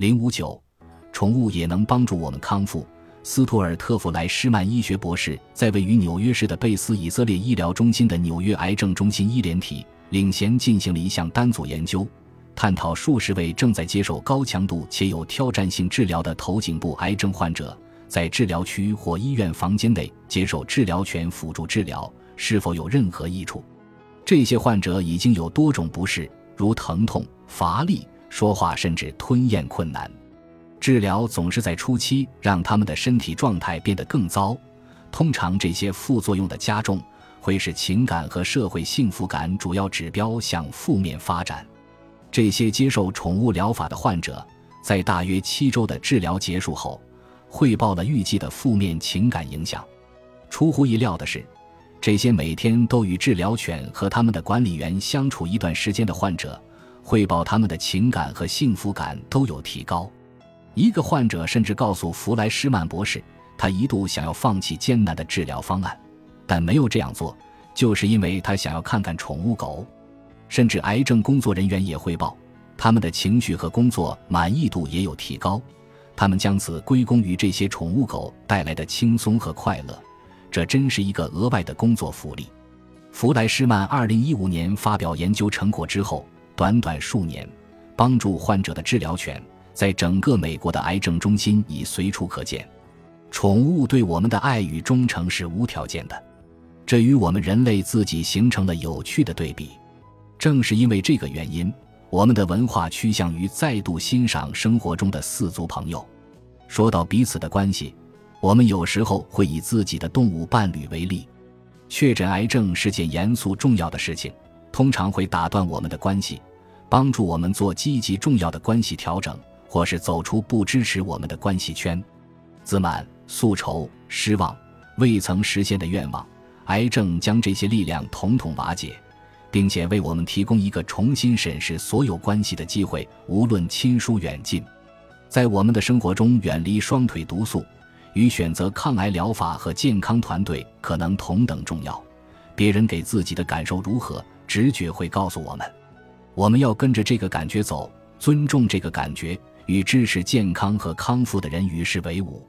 零五九，宠物也能帮助我们康复。斯图尔特·弗莱施曼医学博士在位于纽约市的贝斯以色列医疗中心的纽约癌症中心医联体领衔进行了一项单组研究，探讨数十位正在接受高强度且有挑战性治疗的头颈部癌症患者在治疗区或医院房间内接受治疗犬辅助治疗是否有任何益处。这些患者已经有多种不适，如疼痛、乏力、说话甚至吞咽困难。治疗总是在初期让他们的身体状态变得更糟，通常这些副作用的加重会使情感和社会幸福感主要指标向负面发展。这些接受宠物疗法的患者在大约七周的治疗结束后，汇报了预计的负面情感影响。出乎意料的是，这些每天都与治疗犬和他们的管理员相处一段时间的患者，汇报他们的情感和幸福感都有提高。一个患者甚至告诉弗莱施曼博士，他一度想要放弃艰难的治疗方案，但没有这样做，就是因为他想要看看宠物狗。甚至癌症工作人员也汇报，他们的情绪和工作满意度也有提高。他们将此归功于这些宠物狗带来的轻松和快乐，这真是一个额外的工作福利。弗莱施曼2015年发表研究成果之后，短短数年，帮助患者的治疗犬。在整个美国的癌症中心已随处可见，宠物对我们的爱与忠诚是无条件的，这与我们人类自己形成了有趣的对比。正是因为这个原因，我们的文化趋向于再度欣赏生活中的四足朋友。说到彼此的关系，我们有时候会以自己的动物伴侣为例。确诊癌症是件严肃重要的事情，通常会打断我们的关系，帮助我们做积极重要的关系调整。或是走出不支持我们的关系圈，自满、宿愁、失望、未曾实现的愿望，癌症将这些力量统统瓦解，并且为我们提供一个重新审视所有关系的机会，无论亲疏远近。在我们的生活中，远离双腿毒素，与选择抗癌疗法和健康团队可能同等重要。别人给自己的感受如何，直觉会告诉我们，我们要跟着这个感觉走，尊重这个感觉。与支持健康和康复的人与世为伍。